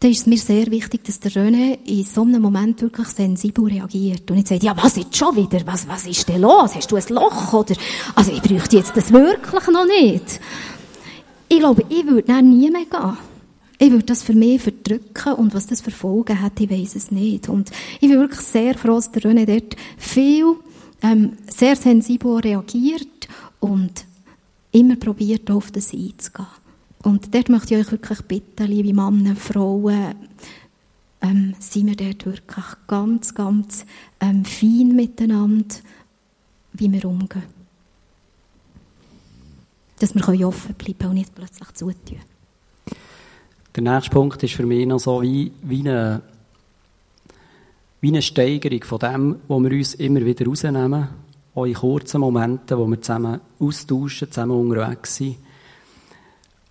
Dann ist es mir sehr wichtig, dass der René in so einem Moment wirklich sensibel reagiert. Und nicht sagt, ja, was ist schon wieder? Was, was ist denn los? Hast du ein Loch? Oder, also, ich bräuchte jetzt das wirklich noch nicht. Ich glaube, ich würde dann nie mehr gehen. Ich würde das für mich verdrücken und was das für Folgen hat, ich weiß es nicht. Und ich bin wirklich sehr froh, dass der René dort viel, ähm, sehr sensibel reagiert und immer probiert, auf das einzugehen. Und dort möchte ich euch wirklich bitten, liebe Männer, Frauen, ähm, sind wir dort wirklich ganz, ganz ähm, fein miteinander, wie wir umgehen. Dass wir offen bleiben und nicht plötzlich zutun. Der nächste Punkt ist für mich noch so wie, wie, eine, wie eine Steigerung von dem, wo wir uns immer wieder rausnehmen, auch in kurzen Momenten, wo wir zusammen austauschen, zusammen unterwegs sind.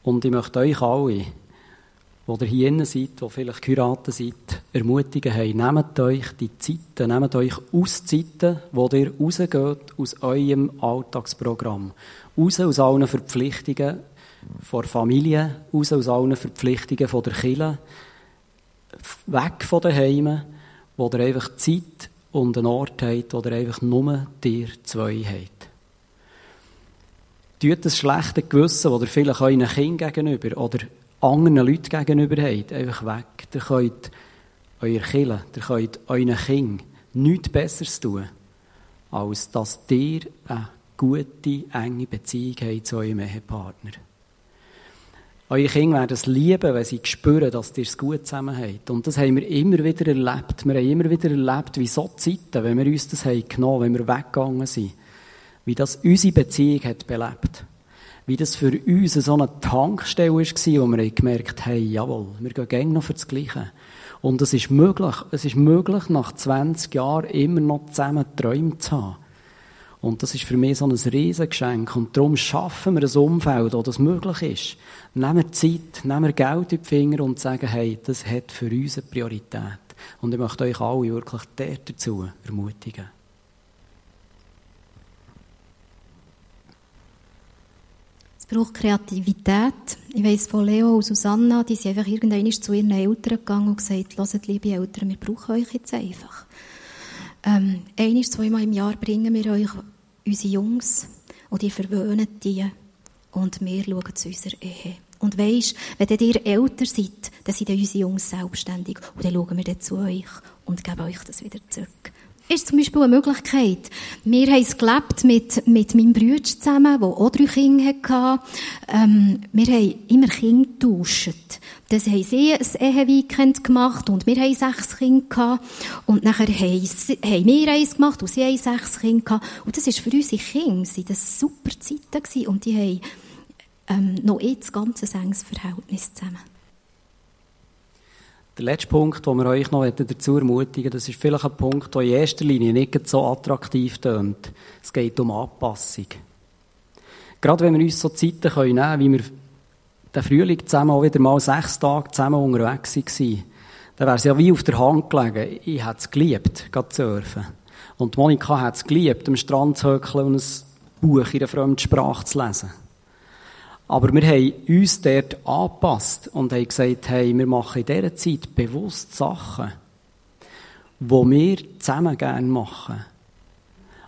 Und ich möchte euch alle, die hier innen seid, die vielleicht geheiratet seid, ermutigen, hey, nehmt euch die Zeiten, nehmt euch Auszeiten, wo ihr rausgeht aus eurem Alltagsprogramm. Raus aus allen Verpflichtungen, von Familie, raus aus allen Verpflichtungen von der Kirche, weg von den Heimen, wo ihr einfach Zeit und einen Ort habt, wo ihr einfach nur dir zwei habt. Tut das schlechte Gewissen, das ihr vielleicht euren Kindern gegenüber oder anderen Leuten gegenüber habt, einfach weg. Ihr könnt euer Kirche, ihr könnt euren Kindern nichts Besseres tun, als dass ihr eine gute, enge Beziehung habt zu eurem Ehepartner. Eure Kinder werden es lieben, wenn sie spüren, dass ihr es gut zusammen habt. Und das haben wir immer wieder erlebt. Wir haben immer wieder erlebt, wie so Zeiten, wenn wir uns das haben genommen, wenn wir weggegangen sind, wie das unsere Beziehung hat belebt. Wie das für uns so eine Tankstelle war, wo wir gemerkt haben, jawohl, wir gehen gerne noch für das Gleiche. Und es ist möglich, es ist möglich, nach 20 Jahren immer noch zusammen Träume zu haben. Und das ist für mich so ein Riesengeschenk. Und darum schaffen wir ein Umfeld, wo das möglich ist. Nehmen wir Zeit, nehmen wir Geld in die Finger und sagen, hey, das hat für uns eine Priorität. Und ich möchte euch alle wirklich dazu ermutigen. Es braucht Kreativität. Ich weiss von Leo und Susanna, die sind einfach irgendwann zu ihren Eltern gegangen und gesagt, hört, liebe Eltern, wir brauchen euch jetzt einfach. Ähm, einmal, zweimal im Jahr bringen wir euch unsere Jungs und die verwöhnen die und wir schauen zu unserer Ehe. Und weisst, wenn ihr älter seid, dann sind unsere Jungs selbstständig und dann schauen wir dann zu euch und geben euch das wieder zurück. Ist zum Beispiel eine Möglichkeit. Wir haben es gelebt mit, mit meinem Bruder zusammen, der auch drei Kinder hatte. Ähm, wir haben immer Kinder getauscht. Das haben sie ein Eheweekend gemacht und wir haben sechs Kinder gehabt. Und nachher haben, haben wir eins gemacht und sie haben sechs Kinder gehabt. Und das ist für unsere Kinder sind das super Zeiten gewesen. Und die haben ähm, noch jetzt ganz enges Verhältnis zusammen. Der letzte Punkt, den wir euch noch dazu ermutigen das ist vielleicht ein Punkt, der in erster Linie nicht so attraktiv tönt. Es geht um Anpassung. Gerade wenn wir uns so Zeiten nehmen können, wie wir den Frühling zusammen auch wieder mal sechs Tage zusammen unterwegs waren, dann wäre es ja wie auf der Hand gelegen. Ich hätte es geliebt, zu surfen. Und Monika hat es geliebt, am Strand zu höckeln und ein Buch in einer fremden Sprache zu lesen. Aber wir haben uns dort angepasst und haben gesagt, hey, wir machen in dieser Zeit bewusst Sachen, die wir zusammen gerne machen.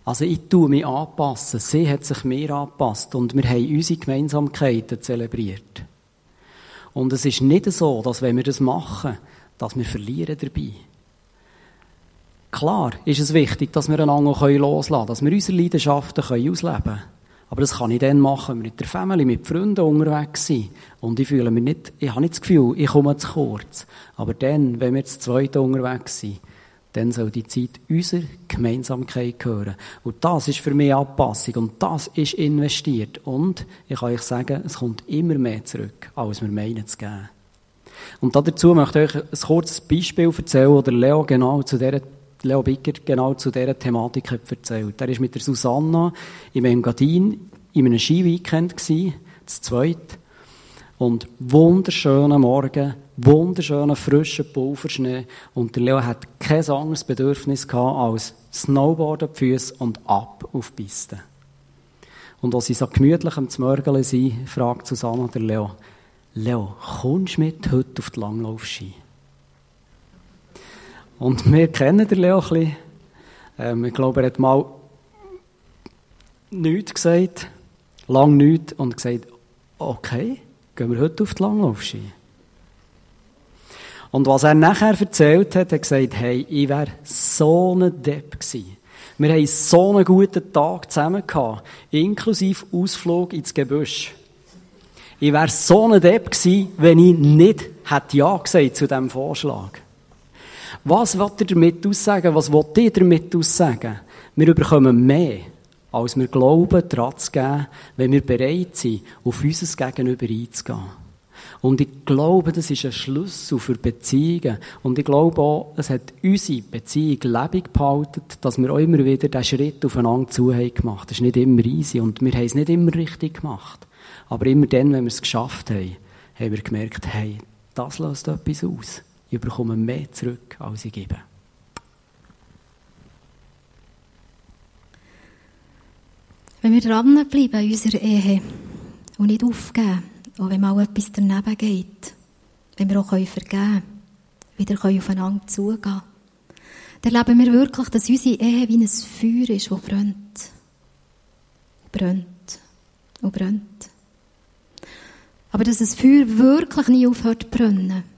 Also ich tue mich anpassen. Sie hat sich mir angepasst und wir haben unsere Gemeinsamkeiten zelebriert. Und es ist nicht so, dass wenn wir das machen, dass wir verlieren dabei. Klar ist es wichtig, dass wir einander loslassen können, dass wir unsere Leidenschaften ausleben können. Aber das kann ich dann machen, wenn wir mit der Familie, mit Freunden unterwegs sind. Und ich fühle mich nicht, ich habe nicht das Gefühl, ich komme zu kurz. Aber dann, wenn wir zu zweit unterwegs sind, dann soll die Zeit unserer Gemeinsamkeit gehören. Und das ist für mich Anpassung und das ist investiert. Und ich kann euch sagen, es kommt immer mehr zurück, als wir meinen zu geben. Und dazu möchte ich euch ein kurzes Beispiel erzählen, wo der Leo genau zu dieser Leo Bicker genau zu dieser Thematik hat erzählt. Er war mit der Susanna im Engadin in einem Skiweekend zu zweit. Und wunderschöner Morgen, wunderschöner frischer Pulverschnee. Und der Leo hat kein anderes Bedürfnis gehabt als Snowboard auf die Füße und ab auf die Piste. Und als sie so gemütlich am Zmörgeln sind, fragt Susanna der Leo, Leo, kommst du mit heute auf die Langlaufski? Und [laughs] wir kennen den Leo ein bisschen. Ähm, ich glaube, er hat mal nichts gesagt, lang nichts, und gesagt, okay, gehen wir heute auf die Langlaufski. Und was er nachher erzählt hat, hat gesagt, hey, ich wäre so ein Depp gewesen. Wir haben so einen guten Tag zusammen gehabt, inklusive Ausflug ins Gebüsch. Ich wäre so ein Depp gewesen, wenn ich nicht hätte Ja gesagt zu diesem Vorschlag. Was will er damit aussagen? Was will ihr damit aussagen? Wir bekommen mehr, als wir glauben, daran zu geben, wenn wir bereit sind, auf unser Gegenüber einzugehen. Und ich glaube, das ist ein Schlüssel für Beziehungen. Und ich glaube auch, es hat unsere Beziehung lebendig behalten, dass wir auch immer wieder diesen Schritt aufeinander zu haben gemacht. Das ist nicht immer easy und wir haben es nicht immer richtig gemacht. Aber immer dann, wenn wir es geschafft haben, haben wir gemerkt, hey, das löst etwas aus. Ich bekomme mehr zurück, als ich gebe. Wenn wir dranbleiben in unserer Ehe und nicht aufgeben, auch wenn mal etwas daneben geht, wenn wir auch vergeben können, wieder aufeinander zugehen dann erleben wir wirklich, dass unsere Ehe wie ein Feuer ist, das brennt. Und brennt. Und brennt. Aber dass das Feuer wirklich nie aufhört zu brennen,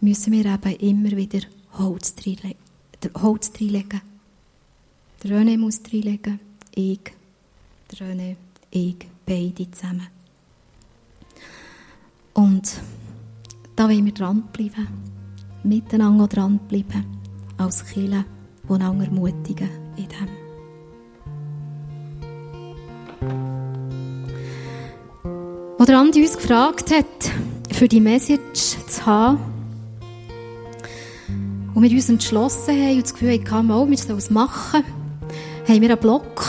müssen wir eben immer wieder Holz reinlegen. Holz. Der René muss reinlegen, ich, der René, ich, beide zusammen. Und da wollen wir dranbleiben, miteinander dranbleiben, als Kirche, die einander ermutigen in dem. Wo der Andi uns gefragt hat, für die Message zu haben, und wir uns entschlossen haben und das Gefühl hatten, oh, wir sollen es machen, haben wir einen Block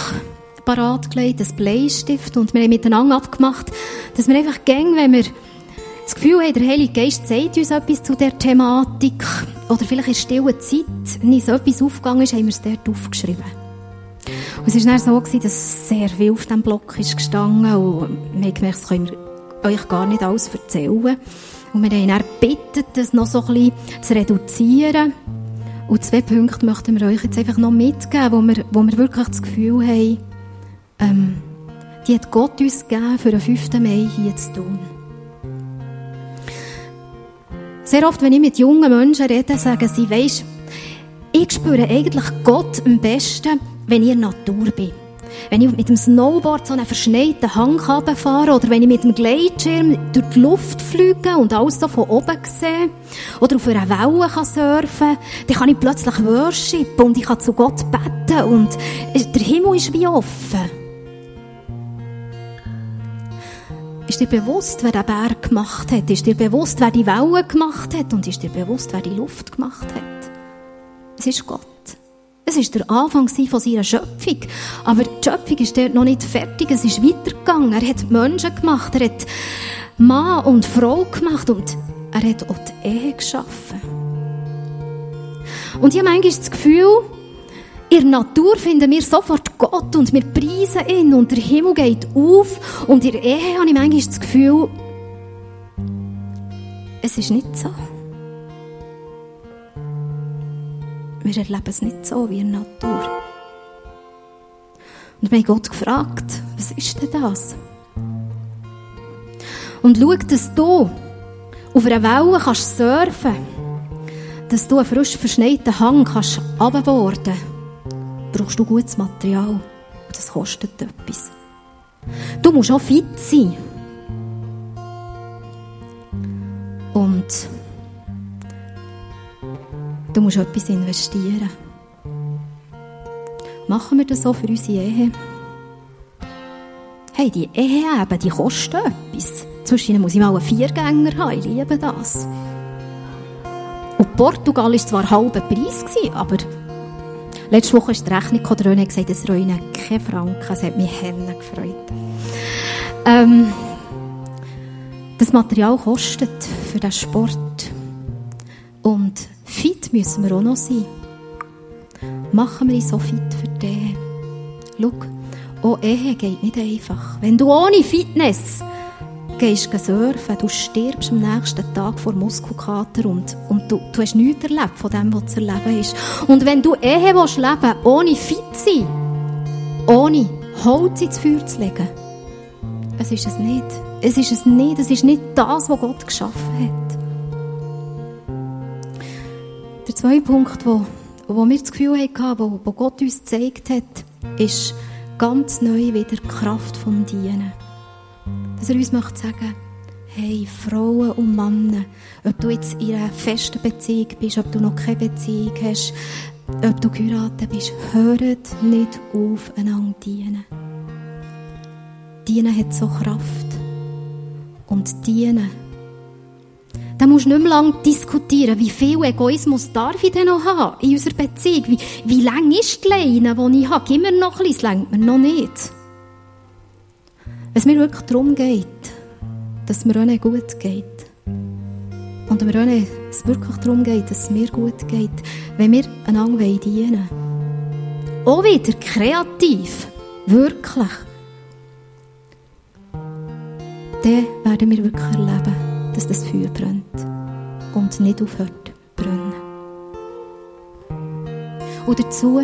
parat gelegt, einen Bleistift und wir haben miteinander abgemacht, dass wir einfach gehen, wenn wir das Gefühl haben, der Heilige Geist sagt uns etwas zu der Thematik oder vielleicht in stiller Zeit, wenn uns etwas aufgegangen ist, haben wir es dort aufgeschrieben. Und es war dann so, dass sehr viel auf diesem Block ist gestanden und wir haben gemerkt, das können wir euch gar nicht alles erzählen. Und wir haben dann gebeten, das noch so ein bisschen zu reduzieren. Und zwei Punkte möchten wir euch jetzt einfach noch mitgeben, wo wir, wo wir wirklich das Gefühl haben, ähm, die hat Gott uns gegeben, für den 5. Mai hier zu tun. Sehr oft, wenn ich mit jungen Menschen rede, sagen sie, weisst, ich spüre eigentlich Gott am besten, wenn ich in der Natur bin. Wenn ich mit dem Snowboard so einen verschneiten Hang fahre oder wenn ich mit dem Gleitschirm durch die Luft fliege und alles so von oben sehe oder auf einer Welle kann surfen dann kann ich plötzlich worshipen und ich kann zu Gott beten und der Himmel ist wie offen. Ist dir bewusst, wer den Berg gemacht hat? Ist dir bewusst, wer die Wellen gemacht hat? Und ist dir bewusst, wer die Luft gemacht hat? Es ist Gott. Es ist der Anfang von seiner Schöpfung. Aber die Schöpfung ist dort noch nicht fertig. Es ist weitergegangen. Er hat Menschen gemacht. Er hat Mann und Frau gemacht. Und er hat auch die Ehe geschaffen. Und ich habe manchmal das Gefühl, in der Natur finden wir sofort Gott und wir preisen ihn und der Himmel geht auf. Und in der Ehe habe ich manchmal das Gefühl, es ist nicht so. Wir erleben es nicht so wie in der Natur. Und wir haben Gott gefragt, was ist denn das? Und schau, dass du auf einer Welle kannst surfen dass du einen frisch verschneiten Hang kannst runterborden brauchst du gutes Material. Und das kostet etwas. Du musst auch fit sein. Und du musst etwas investieren. Machen wir das so für unsere Ehe? Hey, die Ehe eben, die kostet etwas. Zwischen muss ich mal einen Viergänger haben, ich liebe das. Und Portugal war zwar halber Preis, aber letzte Woche ist die Rechnung gekommen, René gesagt, es reuen keine Franken. Es hat mich Hände gefreut. Ähm, das Material kostet für den Sport. Und fit müssen wir auch noch sein. Machen wir uns so fit für den. Schau, auch Ehe geht nicht einfach. Wenn du ohne Fitness gehst surfen, du stirbst am nächsten Tag vor Muskelkater und, und du, du hast nichts erlebt von dem, was zu erleben ist. Und wenn du Ehe willst leben ohne fit sein, ohne Holz ins Feuer zu legen, es ist es nicht. Es ist es nicht. Es ist nicht das, was Gott geschaffen hat. Zweite Punkt, wo, wo wir das Gefühl hatten, wo, wo Gott uns gezeigt hat, ist ganz neu wieder die Kraft vom Dienen. Dass er uns möchte sagen, hey, Frauen und Männer, ob du jetzt in einer festen Beziehung bist, ob du noch keine Beziehung hast, ob du geheiratet bist, hört nicht auf, einander dienen. Dienen hat so Kraft. Und dienen. Da musst du nicht mehr lange diskutieren, wie viel Egoismus darf ich denn noch haben in unserer Beziehung? Wie, wie lang ist die Leine, die ich habe? Gib mir noch bisschen, das längt mir noch nicht. Wenn es mir wirklich darum geht, dass es mir René gut geht. Und René es wirklich darum geht, dass es mir gut geht, wenn wir einander dienen wollen. Auch wieder kreativ. Wirklich dann werden wir wirklich erleben, dass das Feuer brennt und nicht aufhört brennen. Und dazu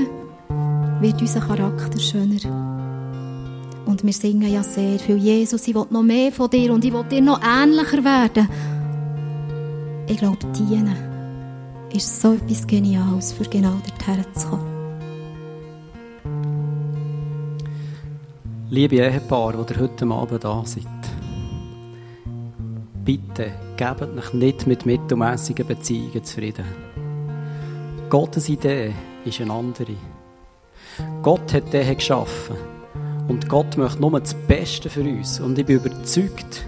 wird unser Charakter schöner. Und wir singen ja sehr viel, Jesus, ich will noch mehr von dir und ich will dir noch ähnlicher werden. Ich glaube, dienen ist so etwas Geniales, für genau dorthin zu kommen. Liebe Ehepaare, die ihr heute Abend da seid, bitte gebt euch nicht mit mittelmässigen Beziehungen zufrieden. Gottes Idee ist eine andere. Gott hat Ehe geschaffen. Und Gott möchte nur das Beste für uns. Und ich bin überzeugt,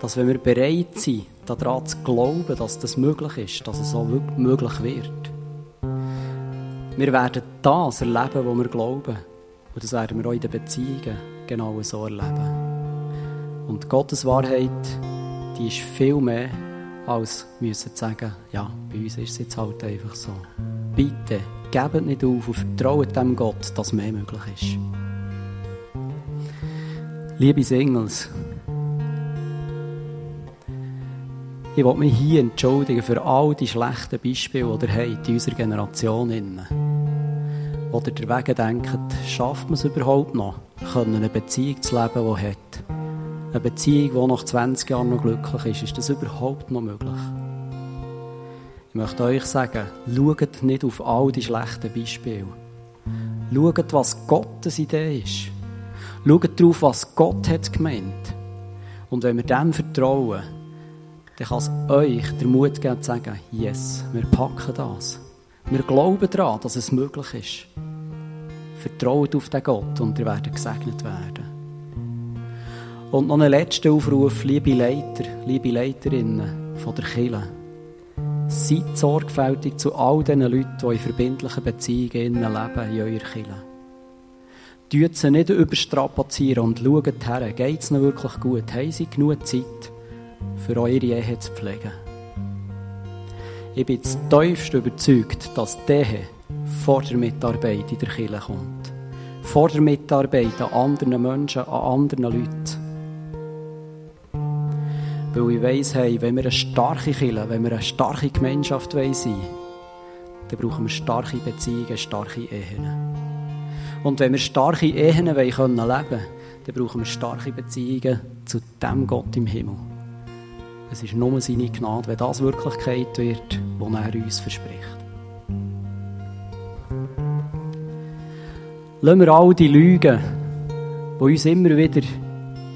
dass wenn wir bereit sind, daran zu glauben, dass das möglich ist, dass es auch wirklich möglich wird. Wir werden das erleben, was wir glauben. Und das werden wir auch in den Beziehungen genau so erleben. Und Gottes Wahrheit die ist viel mehr, als müssen sagen, ja, bei uns ist es jetzt halt einfach so. Bitte, gebt nicht auf und vertraut dem Gott, dass mehr möglich ist. Liebe Singles, ich will mich hier entschuldigen für all die schlechten Beispiele, die ihr habt in unserer Generation. Oder der denkt, schafft man es überhaupt noch, eine Beziehung zu leben, die hat eine Beziehung, die nach 20 Jahren noch glücklich ist, ist das überhaupt noch möglich? Ich möchte euch sagen, schaut nicht auf all die schlechten Beispiele. Schaut, was Gottes Idee ist. Schaut darauf, was Gott hat gemeint. Und wenn wir dem vertrauen, dann kann es euch der Mut geben, zu sagen, yes, wir packen das. Wir glauben daran, dass es möglich ist. Vertraut auf den Gott und ihr werdet gesegnet werden. Und noch einen letzten Aufruf, liebe Leiter, liebe Leiterinnen von der Kirche. Seid sorgfältig zu all den Leuten, die in verbindlichen Beziehungen leben in eurer Kirche. Tut sie nicht überstrapazieren und schaut her, geht es ihnen wirklich gut? Haben sie genug Zeit, für eure Ehe zu pflegen? Ich bin tiefst überzeugt, dass die Ehe vor der Mitarbeit in der Kirche kommt. Vor der Mitarbeit an anderen Menschen, an anderen Leuten. Weil ich weiss, hey, wenn wir eine starke Kirche, wenn wir eine starke Gemeinschaft sein wollen, dann brauchen wir starke Beziehungen, starke Ehen. Und wenn wir starke Ehen leben können, dann brauchen wir starke Beziehungen zu dem Gott im Himmel. Es ist nur seine Gnade, wenn das Wirklichkeit wird, die er uns verspricht. Lassen wir all die Lügen, wo uns immer wieder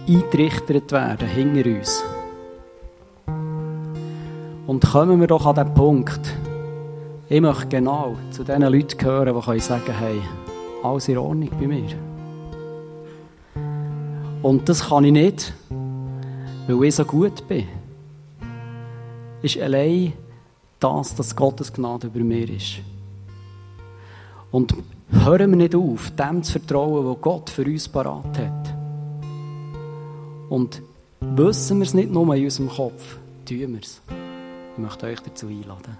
eingerichtet werden, hinter uns. Und kommen wir doch an den Punkt, ich möchte genau zu den Leuten gehören, die sagen können, hey, alles in Ordnung bei mir. Und das kann ich nicht, weil ich so gut bin. Ist allein das, dass Gottes Gnade über mir ist. Und hören wir nicht auf, dem zu vertrauen, was Gott für uns parat hat. Und wissen wir es nicht nur in unserem Kopf, tun wir es. Ich möchte euch dazu einladen.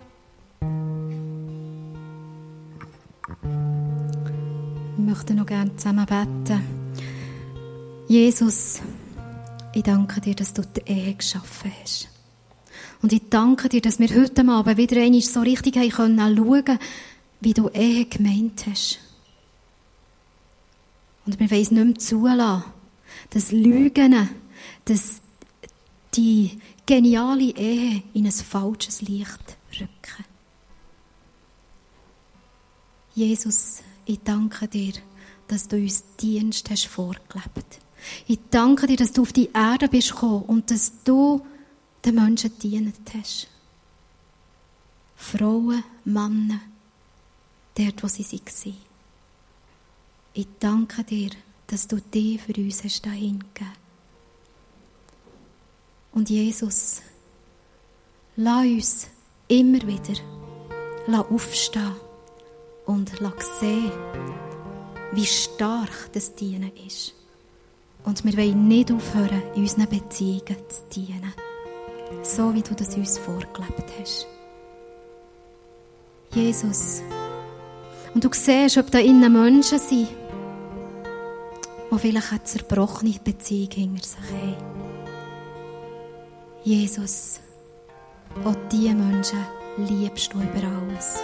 Ich möchte noch gerne zusammen beten. Jesus, ich danke dir, dass du die Ehe geschaffen hast. Und ich danke dir, dass wir heute Abend wieder einmal so richtig haben können wie du Ehe gemeint hast. Und wir wollen es nicht mehr zulassen, dass Lügen, dass die geniale Ehe in ein falsches Licht rücken. Jesus, ich danke dir, dass du uns Dienst hast vorgelebt. Ich danke dir, dass du auf die Erde bist gekommen und dass du den Menschen dienet hast. Frauen, Männer, dort, wo sie waren. Ich danke dir, dass du dich für uns hast dahingegeben. Und Jesus, lass uns immer wieder aufstehen und sehen, wie stark das Dienen ist. Und wir wollen nicht aufhören, in unseren Beziehungen zu dienen. So wie du das uns vorgelebt hast. Jesus. Und du siehst, ob da innen Menschen sind, die vielleicht eine zerbrochene Beziehung hinter sich haben. Jesus, auch diese Menschen liebst du über alles.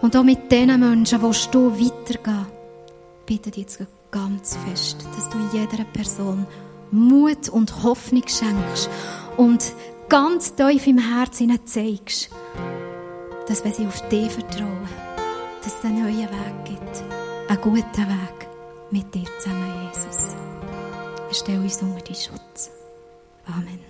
Und auch mit diesen Menschen willst du weitergehen. Bitte dich jetzt ganz fest, dass du jeder Person Mut und Hoffnung schenkst und ganz tief im Herzen zeigst, dass wenn sie auf dich vertrauen, dass es einen neuen Weg gibt. Einen guten Weg mit dir zusammen, Jesus. Wir stellen uns unter deinen Schutz. Amen.